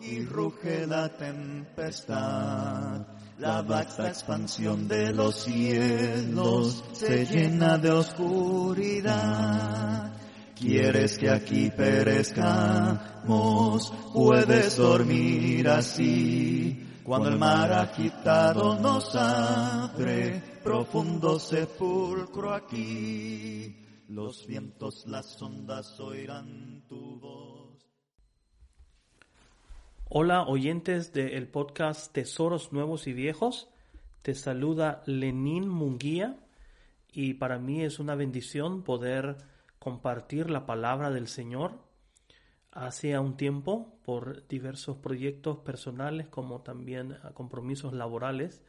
Y ruge la tempestad. La vasta expansión de los cielos se llena de oscuridad. Quieres que aquí perezcamos, puedes dormir así. Cuando el mar agitado nos abre, profundo sepulcro aquí. Los vientos, las ondas oirán tu voz. Hola oyentes del podcast Tesoros Nuevos y Viejos. Te saluda Lenín Munguía y para mí es una bendición poder compartir la palabra del Señor. Hace un tiempo, por diversos proyectos personales como también compromisos laborales,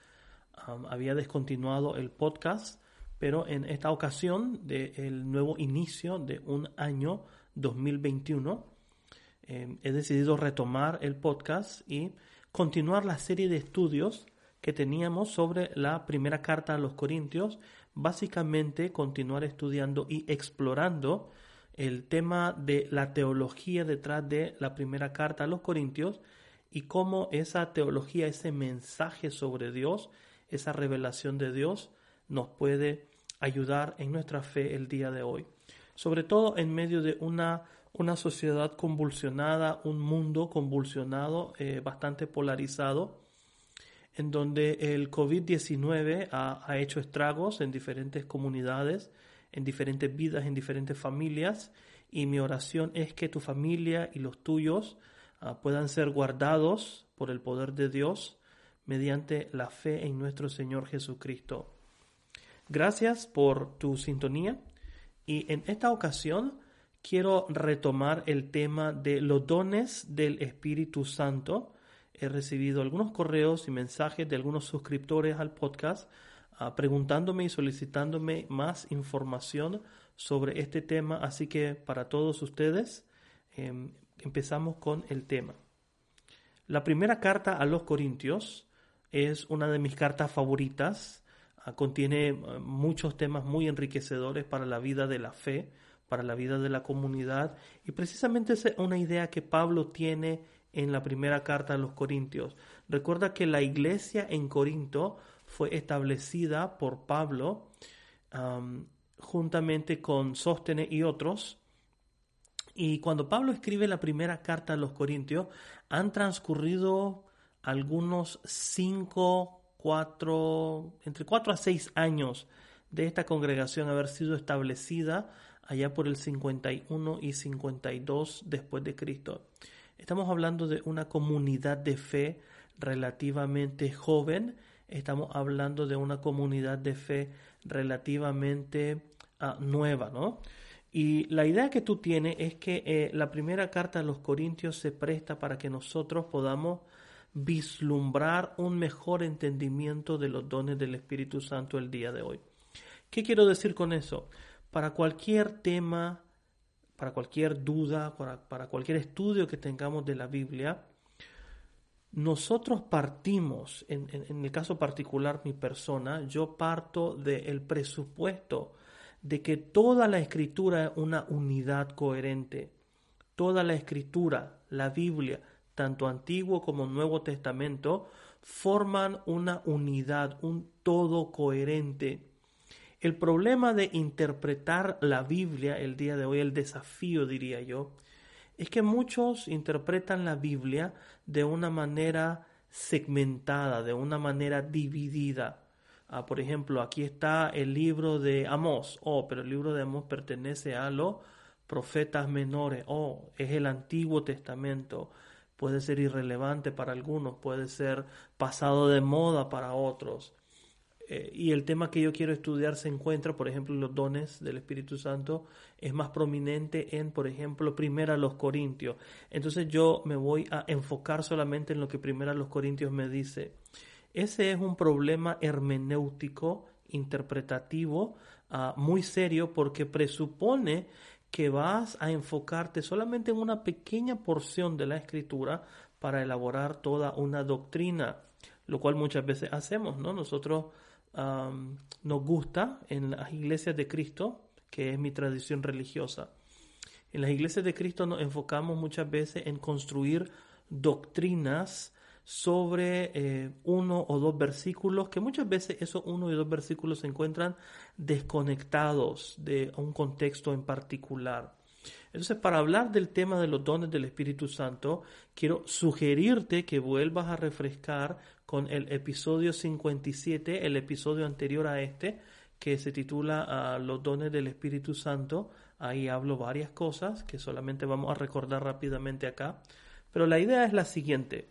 había descontinuado el podcast, pero en esta ocasión del nuevo inicio de un año 2021, Em, he decidido retomar el podcast y continuar la serie de estudios que teníamos sobre la primera carta a los Corintios, básicamente continuar estudiando y explorando el tema de la teología detrás de la primera carta a los Corintios y cómo esa teología, ese mensaje sobre Dios, esa revelación de Dios nos puede ayudar en nuestra fe el día de hoy. Sobre todo en medio de una una sociedad convulsionada, un mundo convulsionado, eh, bastante polarizado, en donde el COVID-19 ha, hecho estragos en diferentes comunidades, en diferentes vidas, en diferentes familias, y mi oración es que tu familia y los tuyos ah, puedan ser guardados por el poder de Dios mediante la fe en nuestro Señor Jesucristo. Gracias por tu sintonía y en esta ocasión quiero retomar el tema de los dones del Espíritu Santo. He recibido algunos correos y mensajes de algunos suscriptores al podcast ah, preguntándome y solicitándome más información sobre este tema. Así que para todos ustedes em, empezamos con el tema. La primera carta a los Corintios es una de mis cartas favoritas. Ah, contiene ah, muchos temas muy enriquecedores para la vida de la fe para la vida de la comunidad y precisamente es una idea que Pablo tiene en la primera carta a los Corintios. Recuerda que la iglesia en Corinto fue establecida por Pablo juntamente con Sóstenes y otros. Y cuando Pablo escribe la primera carta a los Corintios, han transcurrido algunos cinco, cuatro, entre cuatro a seis años de esta congregación haber sido establecida allá por el 51 y 52 después de Cristo. Estamos hablando de una comunidad de fe relativamente joven, estamos hablando de una comunidad de fe relativamente ah, nueva, ¿no? Y la idea que tú tienes es que eh, la primera carta a los Corintios se presta para que nosotros podamos vislumbrar un mejor entendimiento de los dones del Espíritu Santo el día de hoy. ¿Qué quiero decir con eso? Para cualquier tema, para cualquier duda, para, cualquier estudio que tengamos de la Biblia, nosotros partimos, en, el caso particular mi persona, yo parto del presupuesto de que toda la escritura es una unidad coherente. Toda la escritura, la Biblia, tanto Antiguo como Nuevo Testamento, forman una unidad, un todo coherente. El problema de interpretar la Biblia el día de hoy, el desafío diría yo, es que muchos interpretan la Biblia de una manera segmentada, de una manera dividida. Ah, por ejemplo, aquí está el libro de Amós. Oh, pero el libro de Amós pertenece a los profetas menores. Oh, es el Antiguo Testamento. Puede ser irrelevante para algunos, puede ser pasado de moda para otros eh, y el tema que yo quiero estudiar se encuentra, por ejemplo, los dones del Espíritu Santo, es más prominente en, por ejemplo, Primera los Corintios. Entonces yo me voy a enfocar solamente en lo que Primera los Corintios me dice. Ese es un problema hermenéutico, interpretativo, ah, muy serio, porque presupone que vas a enfocarte solamente en una pequeña porción de la escritura para elaborar toda una doctrina, lo cual muchas veces hacemos, ¿no? Nosotros nos gusta en las iglesias de Cristo, que es mi tradición religiosa. En las iglesias de Cristo nos enfocamos muchas veces en construir doctrinas sobre eh, uno o dos versículos, que muchas veces esos uno y dos versículos se encuentran desconectados de un contexto en particular. Entonces, para hablar del tema de los dones del Espíritu Santo, quiero sugerirte que vuelvas a refrescar con el episodio 57, el episodio anterior a este, que se titula Los dones del Espíritu Santo. Ahí hablo varias cosas que solamente vamos a recordar rápidamente acá. Pero la idea es la siguiente.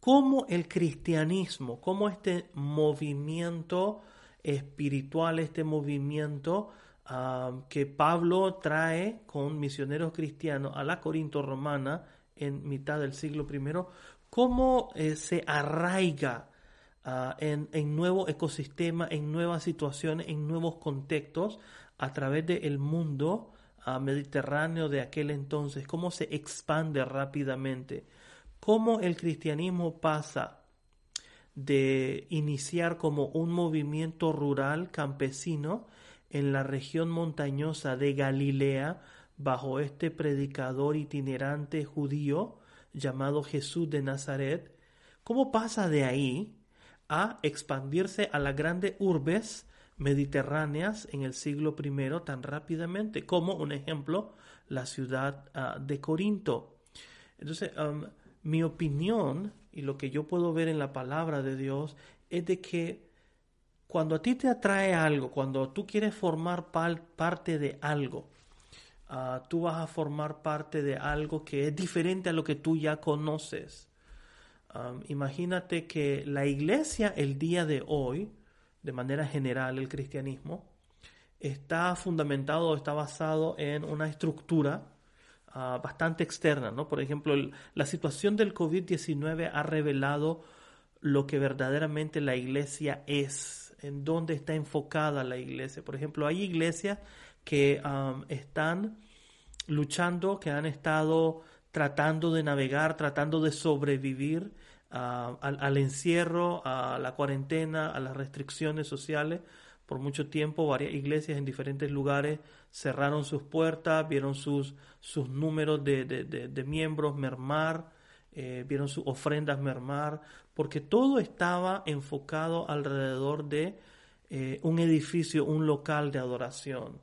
Cómo el cristianismo, cómo este movimiento espiritual, este movimiento ah, que Pablo trae con misioneros cristianos a la Corinto romana en mitad del siglo I, cómo eh, se arraiga ah, en, en, nuevo ecosistema, en nuevas situaciones, en nuevos contextos a través del mundo ah, mediterráneo de aquel entonces, cómo se expande rápidamente, cómo el cristianismo pasa de iniciar como un movimiento rural campesino en la región montañosa de Galilea bajo este predicador itinerante judío, llamado Jesús de Nazaret, ¿cómo pasa de ahí a expandirse a las grandes urbes mediterráneas en el siglo I tan rápidamente? Como un ejemplo, la ciudad ah, de Corinto. Entonces, um, mi opinión y lo que yo puedo ver en la palabra de Dios es de que cuando a ti te atrae algo, cuando tú quieres formar parte de algo, Ah, tú vas a formar parte de algo que es diferente a lo que tú ya conoces. imagínate que la iglesia el día de hoy, de manera general, el cristianismo, está fundamentado, está basado en una estructura ah, bastante externa. ¿no? Por ejemplo, la situación del COVID-19 ha revelado lo que verdaderamente la iglesia es, en dónde está enfocada la iglesia. Por ejemplo, hay iglesias que están luchando, que han estado tratando de navegar, tratando de sobrevivir ah, al, encierro, a la cuarentena, a las restricciones sociales. Por mucho tiempo, varias iglesias en diferentes lugares cerraron sus puertas, vieron sus, sus números de, de, miembros mermar, eh, vieron sus ofrendas mermar, porque todo estaba enfocado alrededor de eh, un edificio, un local de adoración.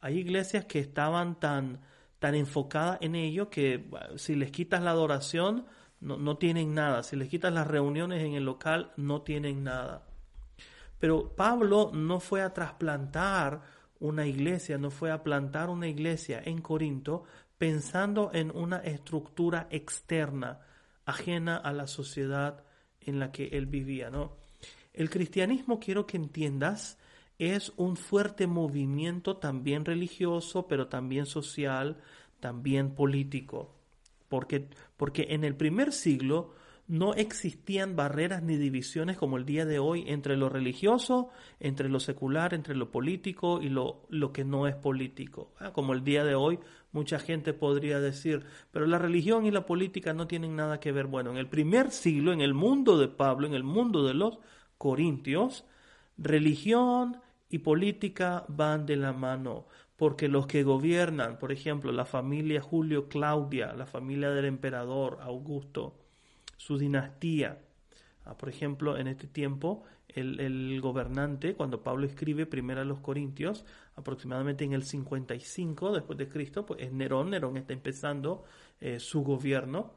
Hay iglesias que estaban tan, tan enfocadas en ello que si les quitas la adoración, no, no tienen nada. Si les quitas las reuniones en el local, no tienen nada. Pero Pablo no fue a trasplantar una iglesia, no fue a plantar una iglesia en Corinto pensando en una estructura externa, ajena a la sociedad en la que él vivía, ¿no? El cristianismo quiero que entiendas es un fuerte movimiento también religioso, pero también social, también político. Porque, porque en el primer siglo no existían barreras ni divisiones como el día de hoy entre lo religioso, entre lo secular, entre lo político y lo, lo que no es político. Ah, como el día de hoy mucha gente podría decir, pero la religión y la política no tienen nada que ver. Bueno, en el primer siglo, en el mundo de Pablo, en el mundo de los corintios, religión, y política van de la mano, porque los que gobiernan, por ejemplo, la familia Julio Claudia, la familia del emperador Augusto, su dinastía, ah, por ejemplo, en este tiempo, el, gobernante, cuando Pablo escribe primero a los Corintios, aproximadamente en el 55 después de Cristo, pues es Nerón, Nerón está empezando eh, su gobierno,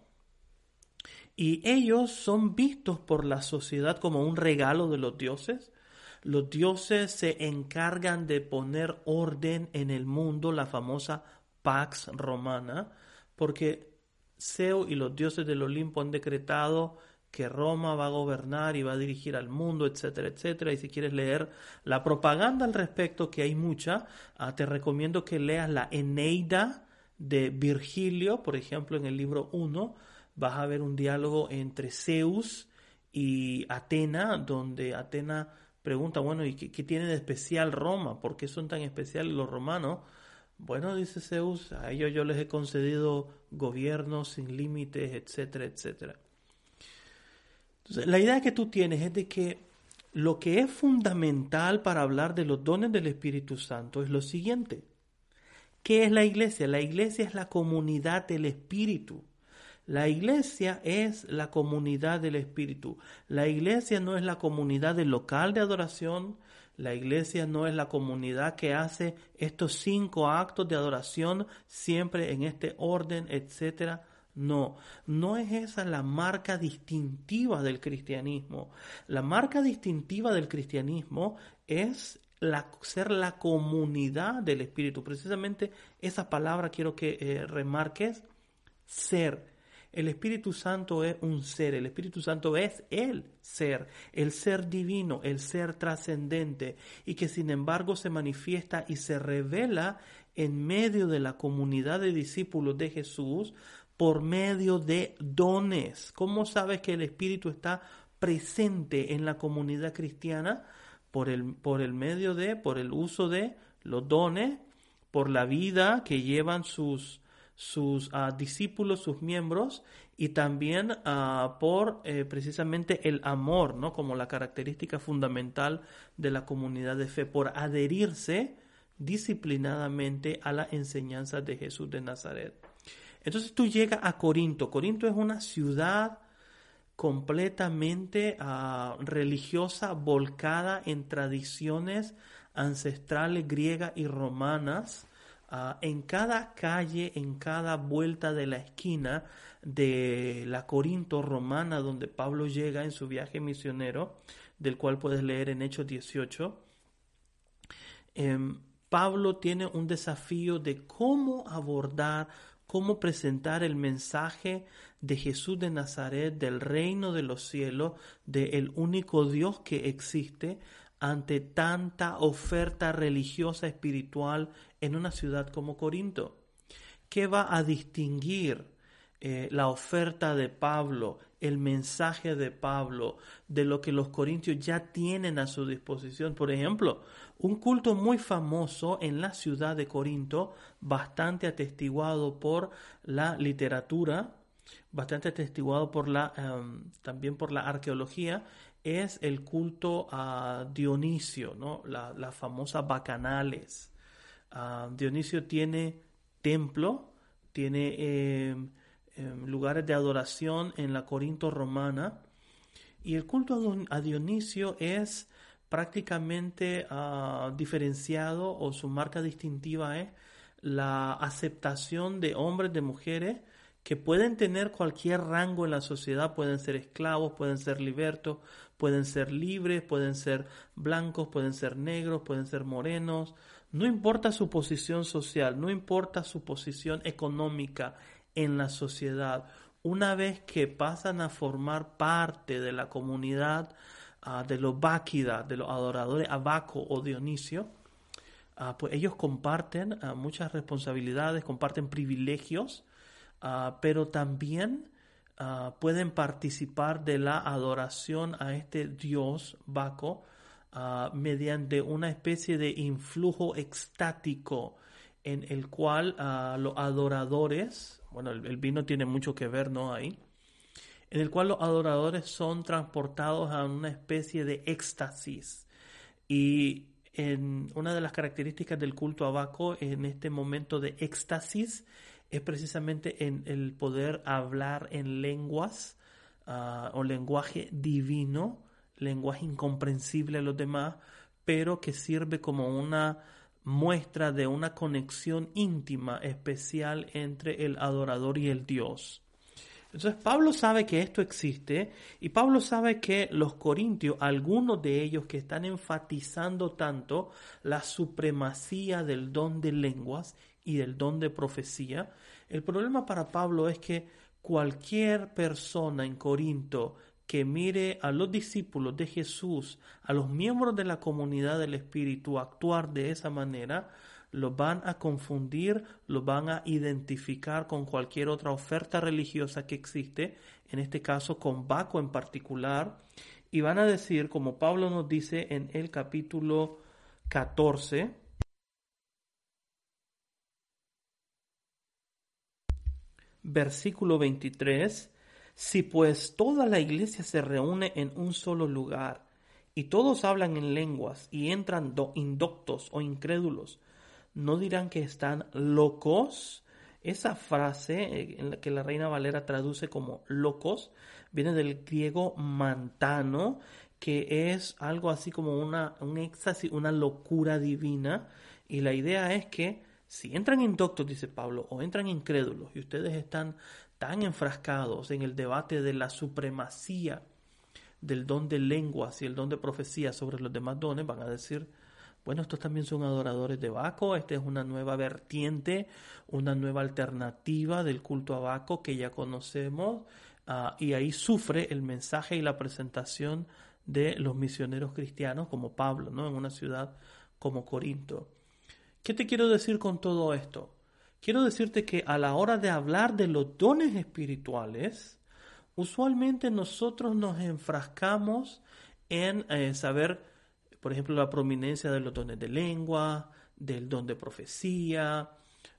y ellos son vistos por la sociedad como un regalo de los dioses, los dioses se encargan de poner orden en el mundo, la famosa Pax Romana, porque Zeus y los dioses del Olimpo han decretado que Roma va a gobernar y va a dirigir al mundo, etcétera, etcétera. Y si quieres leer la propaganda al respecto, que hay mucha, ah, te recomiendo que leas la Eneida de Virgilio, por ejemplo, en el libro 1, vas a ver un diálogo entre Zeus y Atena, donde Atena pregunta, bueno, ¿y qué, tiene de especial Roma? ¿Por qué son tan especiales los romanos? Bueno, dice Zeus, a ellos yo les he concedido gobiernos sin límites, etcétera, etcétera. Entonces, la idea que tú tienes es de que lo que es fundamental para hablar de los dones del Espíritu Santo es lo siguiente. ¿Qué es la iglesia? La iglesia es la comunidad del Espíritu. La iglesia es la comunidad del Espíritu. La iglesia no es la comunidad del local de adoración. La iglesia no es la comunidad que hace estos cinco actos de adoración siempre en este orden, etcétera. No, no es esa la marca distintiva del cristianismo. La marca distintiva del cristianismo es ser la comunidad del Espíritu. Precisamente esa palabra quiero que eh, remarques, ser. El Espíritu Santo es un ser, el Espíritu Santo es el ser, el ser divino, el ser trascendente y que sin embargo se manifiesta y se revela en medio de la comunidad de discípulos de Jesús por medio de dones. ¿Cómo sabes que el Espíritu está presente en la comunidad cristiana? Por el, por el medio de, por el uso de los dones, por la vida que llevan sus, sus ah, discípulos, sus miembros, y también ah, por eh, precisamente el amor, ¿no? Como la característica fundamental de la comunidad de fe, por adherirse disciplinadamente a la enseñanza de Jesús de Nazaret. Entonces tú llegas a Corinto. Corinto es una ciudad completamente ah, religiosa, volcada en tradiciones ancestrales griegas y romanas. Ah, en cada calle, en cada vuelta de la esquina de la Corinto romana, donde Pablo llega en su viaje misionero, del cual puedes leer en Hechos 18, em, Pablo tiene un desafío de cómo abordar cómo presentar el mensaje de Jesús de Nazaret, del reino de los cielos, del único Dios que existe, ante tanta oferta religiosa espiritual en una ciudad como Corinto. ¿Qué va a distinguir eh, la oferta de Pablo, el mensaje de Pablo, de lo que los corintios ya tienen a su disposición? Por ejemplo, un culto muy famoso en la ciudad de Corinto, bastante atestiguado por la literatura, bastante atestiguado por la, em, también por la arqueología, es el culto a Dionisio, ¿no? la, famosa bacanales. Ah, Dionisio tiene templo, tiene em, em, lugares de adoración en la Corinto romana, y el culto a Dionisio es prácticamente uh, diferenciado o su marca distintiva es la aceptación de hombres, de mujeres que pueden tener cualquier rango en la sociedad, pueden ser esclavos, pueden ser libertos, pueden ser libres, pueden ser blancos, pueden ser negros, pueden ser morenos, no importa su posición social, no importa su posición económica en la sociedad, una vez que pasan a formar parte de la comunidad, Ah, de los Báquida, de los adoradores a Baco o Dionisio, ah, pues ellos comparten ah, muchas responsabilidades, comparten privilegios, pero también pueden participar de la adoración a este dios Baco mediante una especie de influjo extático en el cual los adoradores, bueno, el, el, vino tiene mucho que ver, ¿no? Ahí en el cual los adoradores son transportados a una especie de éxtasis. Y en una de las características del culto a Baco en este momento de éxtasis es precisamente en el poder hablar en lenguas ah, o lenguaje divino, lenguaje incomprensible a los demás, pero que sirve como una muestra de una conexión íntima especial entre el adorador y el Dios. Entonces Pablo sabe que esto existe y Pablo sabe que los corintios, algunos de ellos que están enfatizando tanto la supremacía del don de lenguas y del don de profecía, el problema para Pablo es que cualquier persona en Corinto que mire a los discípulos de Jesús, a los miembros de la comunidad del Espíritu actuar de esa manera, los van a confundir, los van a identificar con cualquier otra oferta religiosa que existe, en este caso con Baco en particular, y van a decir, como Pablo nos dice en el capítulo 14, versículo 23, si pues toda la iglesia se reúne en un solo lugar y todos hablan en lenguas y entran indoctos o incrédulos, ¿no dirán que están locos? Esa frase eh, en la que la Reina Valera traduce como locos viene del griego mantano, que es algo así como una, un éxtasis, una locura divina. Y la idea es que si entran indoctos, dice Pablo, o entran incrédulos, y ustedes están tan enfrascados en el debate de la supremacía del don de lenguas y el don de profecía sobre los demás dones, van a decir, bueno, estos también son adoradores de Baco, esta es una nueva vertiente, una nueva alternativa del culto a Baco que ya conocemos, ah, y ahí sufre el mensaje y la presentación de los misioneros cristianos como Pablo, ¿no? En una ciudad como Corinto. ¿Qué te quiero decir con todo esto? Quiero decirte que a la hora de hablar de los dones espirituales, usualmente nosotros nos enfrascamos en eh, saber, por ejemplo, la prominencia de los dones de lengua, del don de profecía,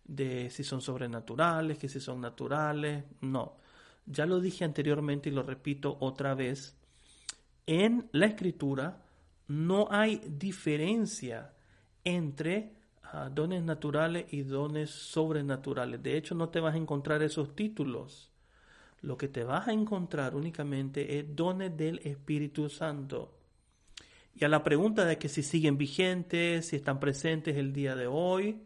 de si son sobrenaturales, que si son naturales. No, ya lo dije anteriormente y lo repito otra vez. En la escritura no hay diferencia entre dones naturales y dones sobrenaturales. De hecho, no te vas a encontrar esos títulos. Lo que te vas a encontrar únicamente es dones del Espíritu Santo. Y a la pregunta de que si siguen vigentes, si están presentes el día de hoy,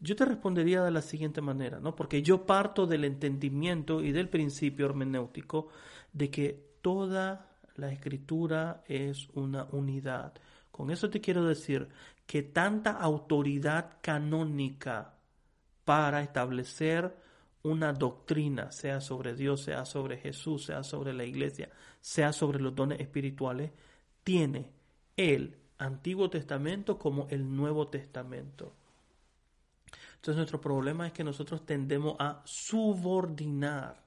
yo te respondería de la siguiente manera, ¿no? Porque yo parto del entendimiento y del principio hermenéutico de que toda la escritura es una unidad. Con eso te quiero decir que tanta autoridad canónica para establecer una doctrina, sea sobre Dios, sea sobre Jesús, sea sobre la iglesia, sea sobre los dones espirituales, tiene el Antiguo Testamento como el Nuevo Testamento. Entonces nuestro problema es que nosotros tendemos a subordinar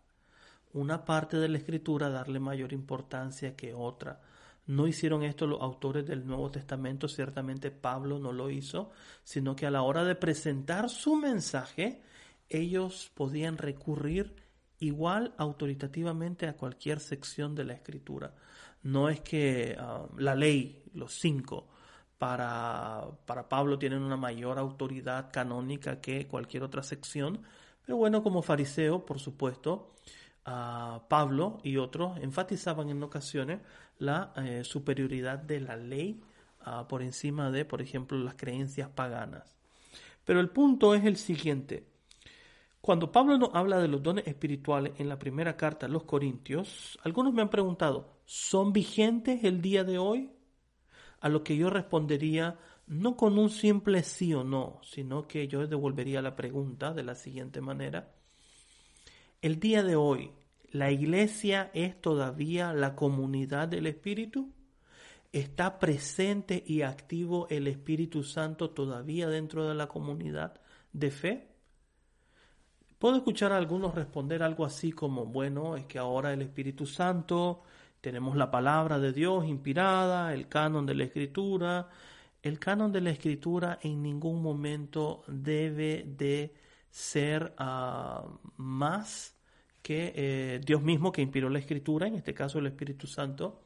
una parte de la escritura, darle mayor importancia que otra. No hicieron esto los autores del Nuevo Testamento, ciertamente Pablo no lo hizo, sino que a la hora de presentar su mensaje, ellos podían recurrir igual autoritativamente a cualquier sección de la escritura. No es que ah, la ley, los cinco, para, para Pablo tienen una mayor autoridad canónica que cualquier otra sección, pero bueno, como fariseo, por supuesto, Pablo y otros enfatizaban en ocasiones la eh, superioridad de la ley ah, por encima de, por ejemplo, las creencias paganas. Pero el punto es el siguiente. Cuando Pablo nos habla de los dones espirituales en la primera carta a los Corintios, algunos me han preguntado, ¿son vigentes el día de hoy? A lo que yo respondería no con un simple sí o no, sino que yo devolvería la pregunta de la siguiente manera. El día de hoy, ¿la iglesia es todavía la comunidad del Espíritu? ¿Está presente y activo el Espíritu Santo todavía dentro de la comunidad de fe? Puedo escuchar a algunos responder algo así como, bueno, es que ahora el Espíritu Santo, tenemos la palabra de Dios inspirada, el canon de la Escritura. El canon de la Escritura en ningún momento debe de ser ah, más que eh, Dios mismo que inspiró la escritura, en este caso el Espíritu Santo.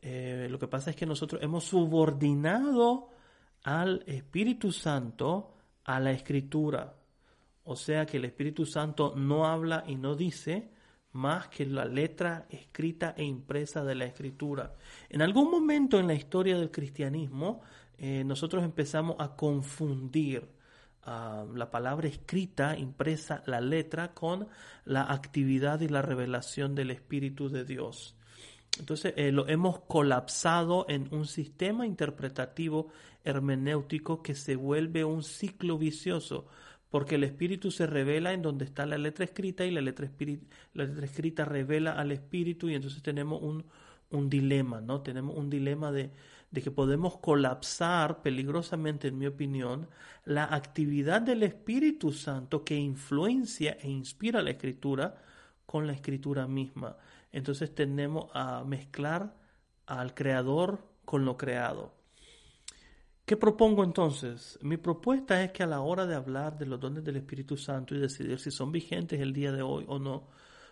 Eh, lo que pasa es que nosotros hemos subordinado al Espíritu Santo a la escritura. O sea que el Espíritu Santo no habla y no dice más que la letra escrita e impresa de la escritura. En algún momento en la historia del cristianismo, eh, nosotros empezamos a confundir la palabra escrita, impresa, la letra, con la actividad y la revelación del Espíritu de Dios. Entonces eh, lo hemos colapsado en un sistema interpretativo hermenéutico que se vuelve un ciclo vicioso, porque el espíritu se revela en donde está la letra escrita y la letra, la letra escrita revela al espíritu y entonces tenemos un, un dilema, ¿no? Tenemos un dilema de, de que podemos colapsar peligrosamente, en mi opinión, la actividad del Espíritu Santo que influencia e inspira la escritura con la escritura misma. Entonces tenemos a mezclar al creador con lo creado. ¿Qué propongo entonces? Mi propuesta es que a la hora de hablar de los dones del Espíritu Santo y decidir si son vigentes el día de hoy o no,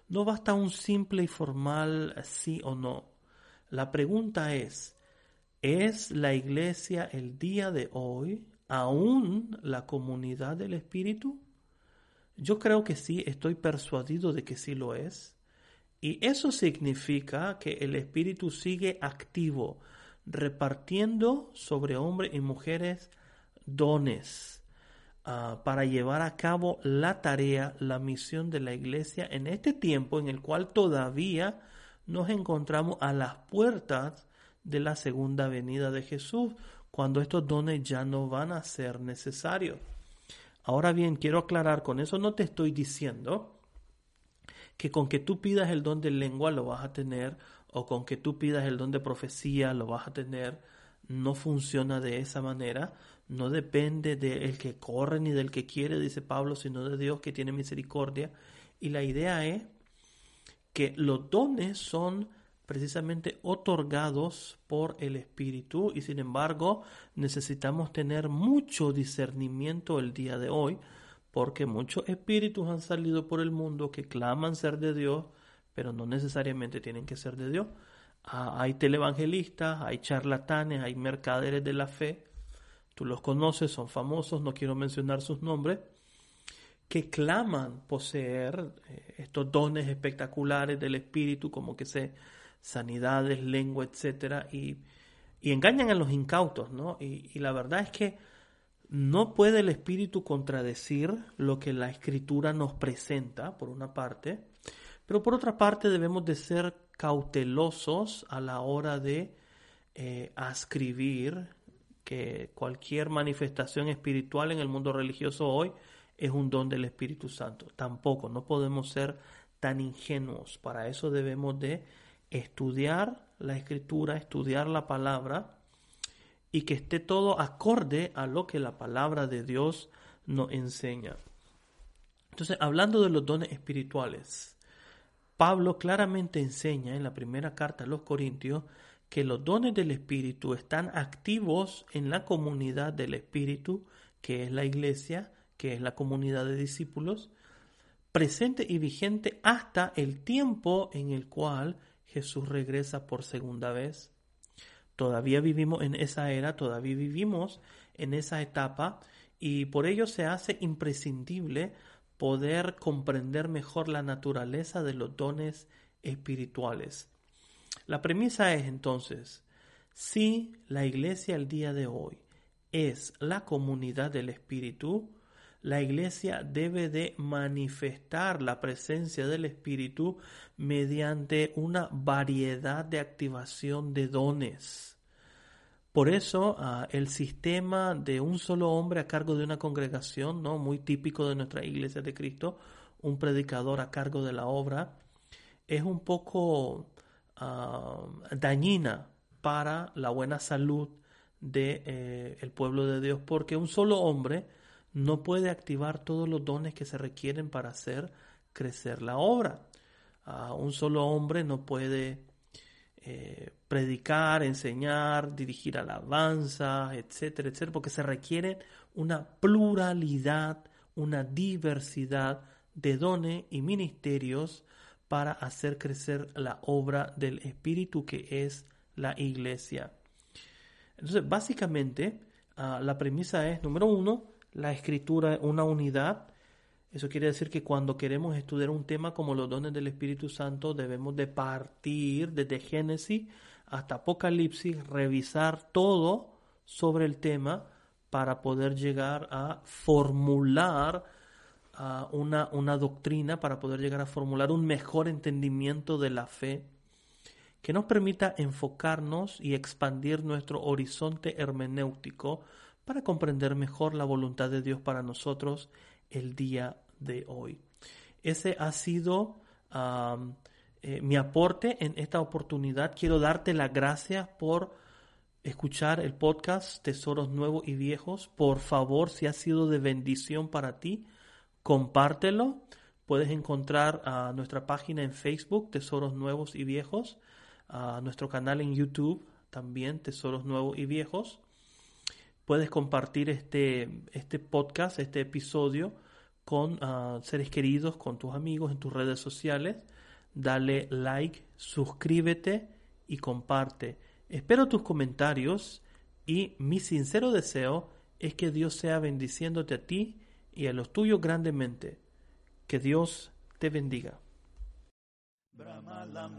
no basta un simple y formal sí o no. La pregunta es, ¿es la iglesia el día de hoy aún la comunidad del Espíritu? Yo creo que sí, estoy persuadido de que sí lo es. Y eso significa que el Espíritu sigue activo, repartiendo sobre hombres y mujeres dones ah, para llevar a cabo la tarea, la misión de la iglesia en este tiempo en el cual todavía nos encontramos a las puertas de la segunda venida de Jesús, cuando estos dones ya no van a ser necesarios. Ahora bien, quiero aclarar, con eso no te estoy diciendo que con que tú pidas el don de lengua lo vas a tener o con que tú pidas el don de profecía lo vas a tener. No funciona de esa manera. No depende del que corre ni del que quiere, dice Pablo, sino de Dios que tiene misericordia. Y la idea es que los dones son precisamente otorgados por el Espíritu y sin embargo necesitamos tener mucho discernimiento el día de hoy porque muchos espíritus han salido por el mundo que claman ser de Dios pero no necesariamente tienen que ser de Dios. Ah, hay televangelistas, hay charlatanes, hay mercaderes de la fe, tú los conoces, son famosos, no quiero mencionar sus nombres, que claman poseer eh, estos dones espectaculares del Espíritu, como que sé, sanidades, lengua, etcétera, y, engañan a los incautos, ¿no? Y, y la verdad es que no puede el Espíritu contradecir lo que la Escritura nos presenta, por una parte, pero por otra parte debemos de ser cautelosos a la hora de eh, ascribir que cualquier manifestación espiritual en el mundo religioso hoy es un don del Espíritu Santo. Tampoco, no podemos ser tan ingenuos. Para eso debemos de estudiar la escritura, estudiar la palabra y que esté todo acorde a lo que la palabra de Dios nos enseña. Entonces, hablando de los dones espirituales, Pablo claramente enseña en la primera carta a los Corintios que los dones del Espíritu están activos en la comunidad del Espíritu, que es la iglesia, que es la comunidad de discípulos, presente y vigente hasta el tiempo en el cual Jesús regresa por segunda vez. Todavía vivimos en esa era, todavía vivimos en esa etapa y por ello se hace imprescindible poder comprender mejor la naturaleza de los dones espirituales. La premisa es entonces, si la iglesia el día de hoy es la comunidad del Espíritu, la iglesia debe de manifestar la presencia del Espíritu mediante una variedad de activación de dones. Por eso ah, el sistema de un solo hombre a cargo de una congregación, ¿no? muy típico de nuestra iglesia de Cristo, un predicador a cargo de la obra, es un poco ah, dañina para la buena salud del de, eh, el pueblo de Dios, porque un solo hombre no puede activar todos los dones que se requieren para hacer crecer la obra. un solo hombre no puede eh, predicar, enseñar, dirigir alabanza, etcétera, etcétera, porque se requiere una pluralidad, una diversidad de dones y ministerios para hacer crecer la obra del Espíritu que es la iglesia. Entonces, básicamente, ah, la premisa es, número uno, la escritura una unidad. Eso quiere decir que cuando queremos estudiar un tema como los dones del Espíritu Santo debemos de partir desde Génesis hasta Apocalipsis, revisar todo sobre el tema para poder llegar a formular una, una doctrina, para poder llegar a formular un mejor entendimiento de la fe que nos permita enfocarnos y expandir nuestro horizonte hermenéutico para comprender mejor la voluntad de Dios para nosotros el día de hoy. Ese ha sido eh, mi aporte en esta oportunidad. Quiero darte las gracias por escuchar el podcast Tesoros Nuevos y Viejos. Por favor, si ha sido de bendición para ti, compártelo. Puedes encontrar nuestra página en Facebook, Tesoros Nuevos y Viejos, nuestro canal en YouTube, también Tesoros Nuevos y Viejos. Puedes compartir este, este podcast, este episodio con ah, seres queridos, con tus amigos en tus redes sociales. Dale like, suscríbete y comparte. Espero tus comentarios y mi sincero deseo es que Dios sea bendiciéndote a ti y a los tuyos grandemente. Que Dios te bendiga.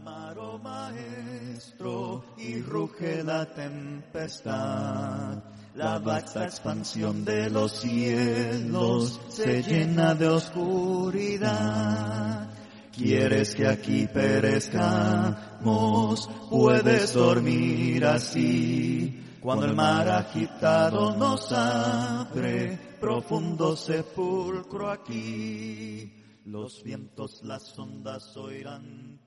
Maro maestro y ruge la tempestad. La vasta expansión de los cielos se llena de oscuridad. Quieres que aquí perezcamos, puedes dormir así. Cuando el mar agitado nos abre, profundo sepulcro aquí. Los vientos, las ondas oirán